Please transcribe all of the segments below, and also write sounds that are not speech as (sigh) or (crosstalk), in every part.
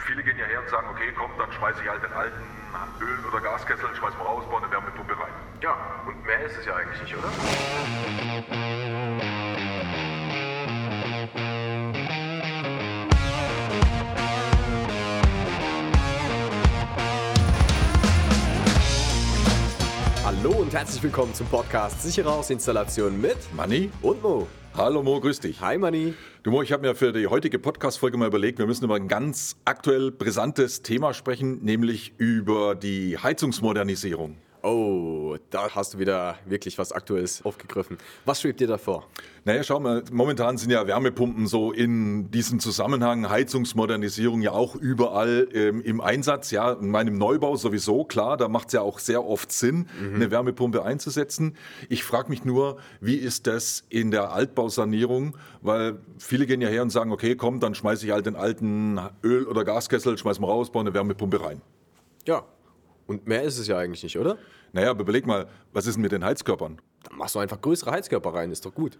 viele gehen ja her und sagen, okay, komm, dann schmeiße ich halt den alten Öl- oder Gaskessel, schmeiß mal raus, baue eine Wärmepumpe rein. Ja, und mehr ist es ja eigentlich nicht, oder? Hallo und herzlich willkommen zum Podcast Sichere Hausinstallation mit Manni? und Mo. Hallo Mo, grüß dich. Hi Manni. Du Mo, ich habe mir für die heutige Podcast-Folge mal überlegt, wir müssen über ein ganz aktuell brisantes Thema sprechen, nämlich über die Heizungsmodernisierung. Oh, da hast du wieder wirklich was Aktuelles aufgegriffen. Was schwebt dir da vor? Naja, schau mal, momentan sind ja Wärmepumpen so in diesem Zusammenhang Heizungsmodernisierung ja auch überall ähm, im Einsatz. Ja, in meinem Neubau sowieso, klar, da macht es ja auch sehr oft Sinn, eine Wärmepumpe einzusetzen. Ich frage mich nur, wie ist das in der Altbausanierung? Weil viele gehen ja her und sagen, okay, komm, dann schmeiße ich halt den alten Öl- oder Gaskessel, schmeiß mal raus, baue eine Wärmepumpe rein. Ja, und mehr ist es ja eigentlich nicht, oder? Naja, aber überleg mal, was ist denn mit den Heizkörpern? Dann machst du einfach größere Heizkörper rein, ist doch gut.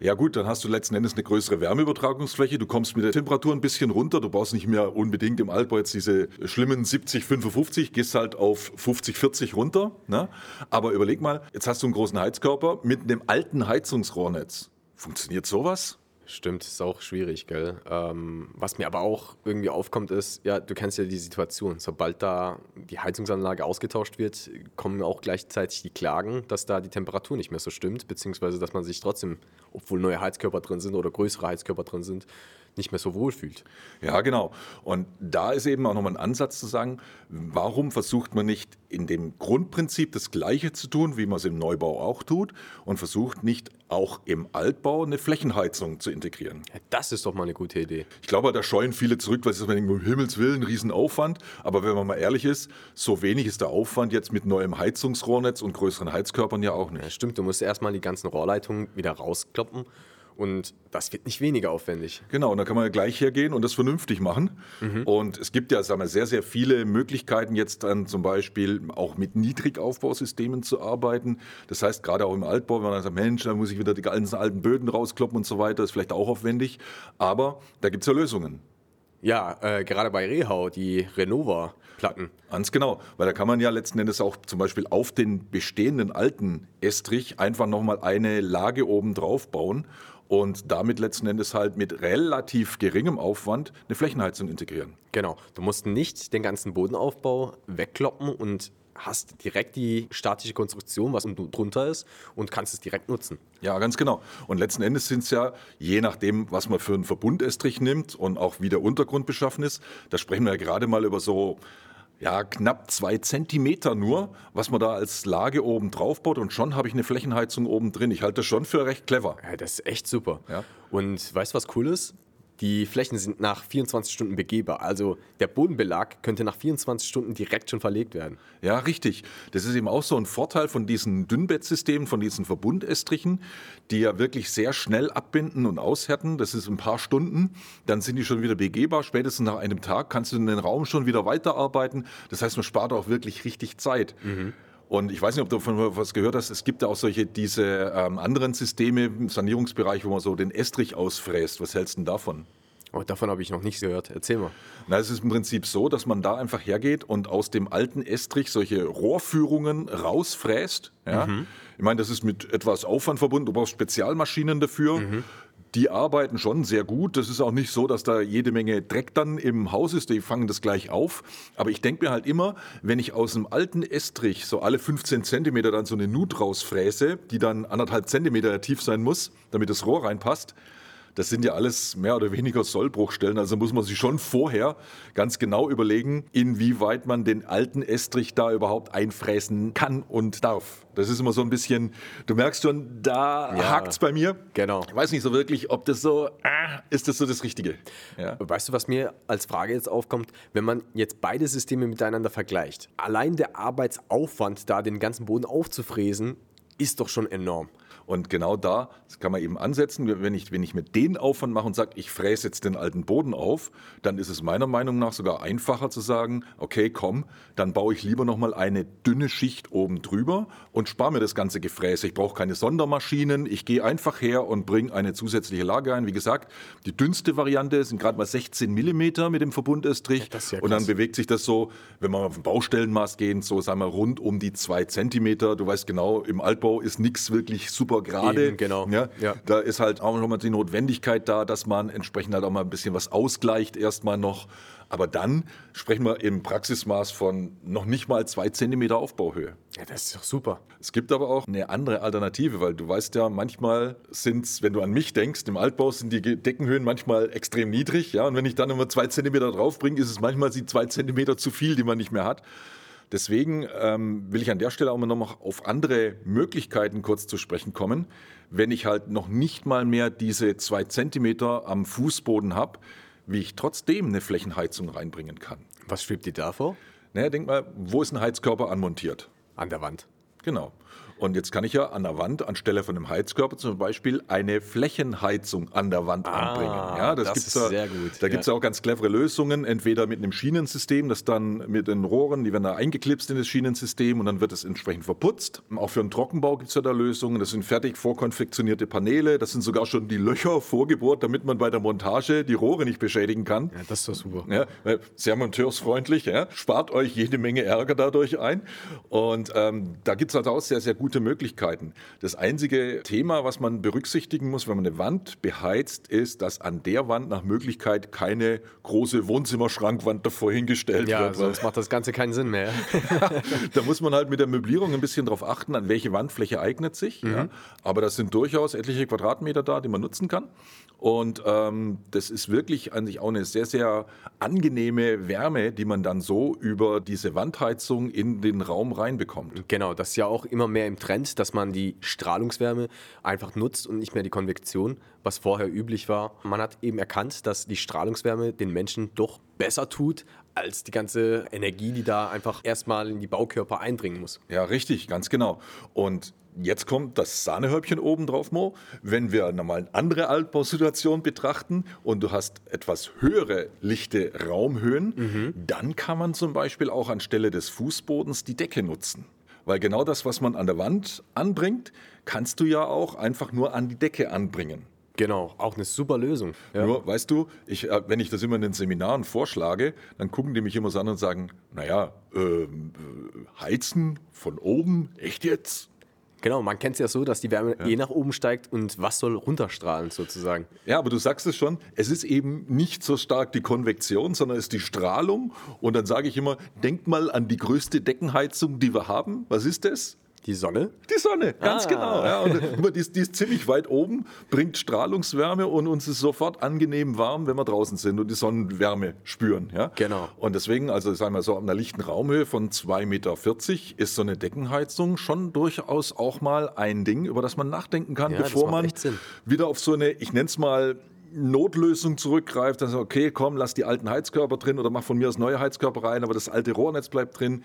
Ja gut, dann hast du letzten Endes eine größere Wärmeübertragungsfläche, du kommst mit der Temperatur ein bisschen runter, du brauchst nicht mehr unbedingt im Altbau jetzt diese schlimmen 70, 55, gehst halt auf 50, 40 runter. Ne? Aber überleg mal, jetzt hast du einen großen Heizkörper mit einem alten Heizungsrohrnetz. Funktioniert sowas? Stimmt, ist auch schwierig, gell? Ähm, was mir aber auch irgendwie aufkommt, ist, ja, du kennst ja die Situation. Sobald da die Heizungsanlage ausgetauscht wird, kommen auch gleichzeitig die Klagen, dass da die Temperatur nicht mehr so stimmt, beziehungsweise dass man sich trotzdem, obwohl neue Heizkörper drin sind oder größere Heizkörper drin sind, nicht mehr so wohl fühlt. Ja, genau. Und da ist eben auch nochmal ein Ansatz zu sagen, warum versucht man nicht in dem Grundprinzip das Gleiche zu tun, wie man es im Neubau auch tut, und versucht nicht auch im Altbau eine Flächenheizung zu integrieren. Ja, das ist doch mal eine gute Idee. Ich glaube, da scheuen viele zurück, weil sie sagen, um Himmels Willen, ein Riesenaufwand. Aber wenn man mal ehrlich ist, so wenig ist der Aufwand jetzt mit neuem Heizungsrohrnetz und größeren Heizkörpern ja auch Ja, nicht. stimmt, du musst erstmal die ganzen Rohrleitungen wieder rauskloppen und das wird nicht weniger aufwendig. Genau, und dann kann man ja gleich hergehen und das vernünftig machen. Und es gibt ja sagen wir, sehr, sehr viele Möglichkeiten, jetzt dann zum Beispiel auch mit Niedrigaufbausystemen zu arbeiten. Das heißt, gerade auch im Altbau, wenn man dann sagt, Mensch, da muss ich wieder die ganzen alten Böden rauskloppen und so weiter, ist vielleicht auch aufwendig. Aber da gibt es ja Lösungen. Ja, äh, gerade bei Rehau, die Renova-Platten. Ganz genau, weil da kann man ja letzten Endes auch zum Beispiel auf den bestehenden alten Estrich einfach nochmal eine Lage oben drauf bauen und damit letzten Endes halt mit relativ geringem Aufwand eine Flächenheizung integrieren. Genau, du musst nicht den ganzen Bodenaufbau wegkloppen und hast direkt die statische Konstruktion, was unten drunter ist, und kannst es direkt nutzen. Ja, ganz genau. Und letzten Endes sind es ja, je nachdem, was man für einen Verbundestrich nimmt und auch wie der Untergrund beschaffen ist, da sprechen wir ja gerade mal über so ja, knapp zwei Zentimeter nur, was man da als Lage oben drauf baut und schon habe ich eine Flächenheizung oben drin. Ich halte das schon für recht clever. Ja, das ist echt super. Ja. Und weißt du, was cool ist? Die Flächen sind nach 24 Stunden begehbar. Also der Bodenbelag könnte nach 24 Stunden direkt schon verlegt werden. Ja, richtig. Das ist eben auch so ein Vorteil von diesen Dünnbettsystemen, von diesen Verbundestrichen, die ja wirklich sehr schnell abbinden und aushärten. Das ist ein paar Stunden. Dann sind die schon wieder begehbar. Spätestens nach einem Tag kannst du in den Raum schon wieder weiterarbeiten. Das heißt, man spart auch wirklich richtig Zeit. Und ich weiß nicht, ob du davon was gehört hast. Es gibt ja auch solche, diese ähm, anderen Systeme im Sanierungsbereich, wo man so den Estrich ausfräst. Was hältst du denn davon? Oh, davon habe ich noch nichts gehört. Erzähl mal. Na, es ist im Prinzip so, dass man da einfach hergeht und aus dem alten Estrich solche Rohrführungen rausfräst. Ja? Ich meine, das ist mit etwas Aufwand verbunden. Du brauchst Spezialmaschinen dafür. Die arbeiten schon sehr gut. Das ist auch nicht so, dass da jede Menge Dreck dann im Haus ist. Die fangen das gleich auf. Aber ich denke mir halt immer, wenn ich aus einem alten Estrich so alle 15 Zentimeter dann so eine Nut rausfräse, die dann anderthalb Zentimeter tief sein muss, damit das Rohr reinpasst, das sind ja alles mehr oder weniger Sollbruchstellen. Also muss man sich schon vorher ganz genau überlegen, inwieweit man den alten Estrich da überhaupt einfräsen kann und darf. Das ist immer so ein bisschen, du merkst schon, da Ja. hakt's bei mir. Genau. Ich weiß nicht so wirklich, ob das so, ah, ist das so das Richtige? Ja. Weißt du, was mir als Frage jetzt aufkommt? Wenn man jetzt beide Systeme miteinander vergleicht, allein der Arbeitsaufwand, da den ganzen Boden aufzufräsen, ist doch schon enorm. Und genau da kann man eben ansetzen. Wenn ich, wenn ich mit den Aufwand mache und sage, ich fräse jetzt den alten Boden auf, dann ist es meiner Meinung nach sogar einfacher zu sagen, okay, komm, dann baue ich lieber nochmal eine dünne Schicht oben drüber und spare mir das ganze Gefräse. Ich brauche keine Sondermaschinen. Ich gehe einfach her und bringe eine zusätzliche Lage ein. Wie gesagt, die dünnste Variante sind gerade mal 16 Millimeter mit dem Verbundestrich. ist ja und dann bewegt sich das so, wenn wir auf den Baustellenmaß gehen, so sagen wir rund um die zwei Zentimeter. Du weißt genau, im Altbau ist nichts wirklich super gerade. Eben, genau. Ja, Ja. Da ist halt auch nochmal die Notwendigkeit da, dass man entsprechend halt auch mal ein bisschen was ausgleicht erstmal noch. Aber dann sprechen wir im Praxismaß von noch nicht mal zwei Zentimeter Aufbauhöhe. Ja, das ist doch super. Es gibt aber auch eine andere Alternative, weil du weißt ja, manchmal sind es, wenn du an mich denkst, im Altbau sind die Deckenhöhen manchmal extrem niedrig. Ja, und wenn ich dann immer zwei Zentimeter draufbringe, ist es manchmal die zwei Zentimeter zu viel, die man nicht mehr hat. Deswegen ähm, will ich an der Stelle auch mal noch auf andere Möglichkeiten kurz zu sprechen kommen. Wenn ich halt noch nicht mal mehr diese zwei Zentimeter am Fußboden habe, wie ich trotzdem eine Flächenheizung reinbringen kann. Was schwebt dir da vor? Naja, denk mal, wo ist ein Heizkörper anmontiert? An der Wand. Genau. Und jetzt kann ich ja an der Wand anstelle von einem Heizkörper zum Beispiel eine Flächenheizung an der Wand anbringen. Ja, das gibt's ist ja, sehr gut, Da ja. gibt es ja auch ganz clevere Lösungen, entweder mit einem Schienensystem, das dann mit den Rohren, die werden da eingeklipst in das Schienensystem und dann wird es entsprechend verputzt. Auch für einen Trockenbau gibt es ja da Lösungen. Das sind fertig vorkonfektionierte Paneele. Das sind sogar schon die Löcher vorgebohrt, damit man bei der Montage die Rohre nicht beschädigen kann. Ja, das ist doch super. Ja, weil sehr monteursfreundlich, ja, spart euch jede Menge Ärger dadurch ein. Und ähm, da gibt es also auch sehr, sehr gute Möglichkeiten. Das einzige Thema, was man berücksichtigen muss, wenn man eine Wand beheizt, ist, dass an der Wand nach Möglichkeit keine große Wohnzimmerschrankwand davor hingestellt Ja, wird. weil sonst macht das Ganze keinen Sinn mehr. (laughs) da muss man halt mit der Möblierung ein bisschen darauf achten, an welche Wandfläche eignet sich. Ja. Aber das sind durchaus etliche Quadratmeter da, die man nutzen kann. Und ähm, das ist wirklich an sich auch eine sehr, sehr angenehme Wärme, die man dann so über diese Wandheizung in den Raum reinbekommt. Genau, das ist ja auch immer mehr im Trend, dass man die Strahlungswärme einfach nutzt und nicht mehr die Konvektion, was vorher üblich war. Man hat eben erkannt, dass die Strahlungswärme den Menschen doch besser tut als die ganze Energie, die da einfach erstmal in die Baukörper eindringen muss. Ja, richtig, ganz genau. Und jetzt kommt das Sahnehäubchen oben drauf, Mo. Wenn wir nochmal eine andere Altbausituation betrachten und du hast etwas höhere lichte Raumhöhen, dann kann man zum Beispiel auch anstelle des Fußbodens die Decke nutzen. Weil genau das, was man an der Wand anbringt, kannst du ja auch einfach nur an die Decke anbringen. Genau, auch eine super Lösung. Ja. Nur, weißt du, ich, äh, wenn ich das immer in den Seminaren vorschlage, dann gucken die mich immer so an und sagen, naja, ähm, äh, heizen von oben, echt jetzt? Genau, man kennt es ja so, dass die Wärme eh nach oben steigt und was soll runterstrahlen sozusagen. Ja, aber du sagst es schon, es ist eben nicht so stark die Konvektion, sondern es ist die Strahlung. Und dann sage ich immer, denk mal an die größte Deckenheizung, die wir haben. Was ist das? Die Sonne? Die Sonne, ganz Ah. genau. Ja, und die, ist, die ist ziemlich weit oben, bringt Strahlungswärme und uns ist sofort angenehm warm, wenn wir draußen sind und die Sonnenwärme spüren. Ja? Genau. Und deswegen, also sagen wir so, an einer lichten Raumhöhe von 2,40 Meter ist so eine Deckenheizung schon durchaus auch mal ein Ding, über das man nachdenken kann, Ja, bevor man wieder auf so eine, ich nenne es mal, Notlösung zurückgreift, dann sagt, okay, komm, lass die alten Heizkörper drin oder mach von mir das neue Heizkörper rein, aber das alte Rohrnetz bleibt drin.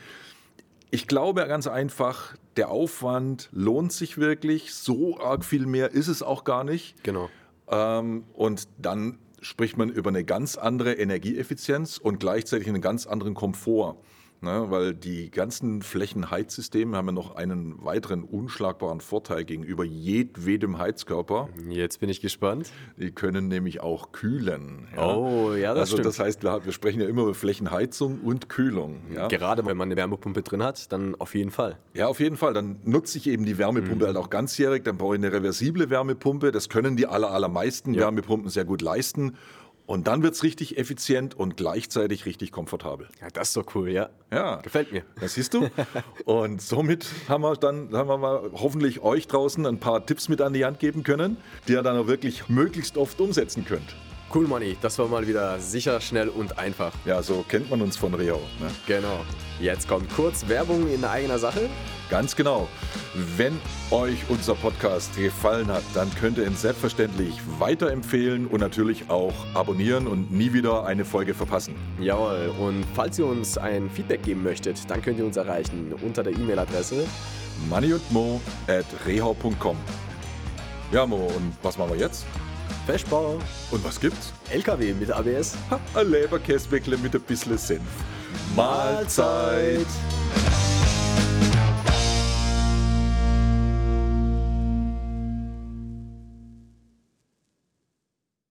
Ich glaube ganz einfach, der Aufwand lohnt sich wirklich. So arg viel mehr ist es auch gar nicht. Genau. Ähm, und dann spricht man über eine ganz andere Energieeffizienz und gleichzeitig einen ganz anderen Komfort. Ne, weil die ganzen Flächenheizsysteme haben ja noch einen weiteren unschlagbaren Vorteil gegenüber jedwedem Heizkörper. Jetzt bin ich gespannt. Die können nämlich auch kühlen. Ja? Oh, ja, das also stimmt. das heißt, wir, wir sprechen ja immer über Flächenheizung und Kühlung. Ja? Gerade wenn man eine Wärmepumpe drin hat, dann auf jeden Fall. Ja, auf jeden Fall. Dann nutze ich eben die Wärmepumpe Mhm. halt auch ganzjährig. Dann brauche ich eine reversible Wärmepumpe. Das können die aller, allermeisten. Wärmepumpen sehr gut leisten. Und dann wird es richtig effizient und gleichzeitig richtig komfortabel. Ja, das ist doch cool, ja. Ja. Gefällt mir. Das siehst du. (laughs) Und somit haben wir dann haben wir mal hoffentlich euch draußen ein paar Tipps mit an die Hand geben können, die ihr dann auch wirklich möglichst oft umsetzen könnt. Cool, Money. Das war mal wieder sicher, schnell und einfach. Ja, so kennt man uns von Reo. Ne? Genau. Jetzt kommt kurz Werbung in eigener Sache. Ganz genau. Wenn euch unser Podcast gefallen hat, dann könnt ihr ihn selbstverständlich weiterempfehlen und natürlich auch abonnieren und nie wieder eine Folge verpassen. Jawohl. Und falls ihr uns ein Feedback geben möchtet, dann könnt ihr uns erreichen unter der E-Mail-Adresse. Money und Mo at rehau.com. Ja, Mo, und was machen wir jetzt? Feschbau, Und was gibt's? LKW mit ABS. Ha, ein Leberkäsweckle mit ein bisschen Senf. Mahlzeit.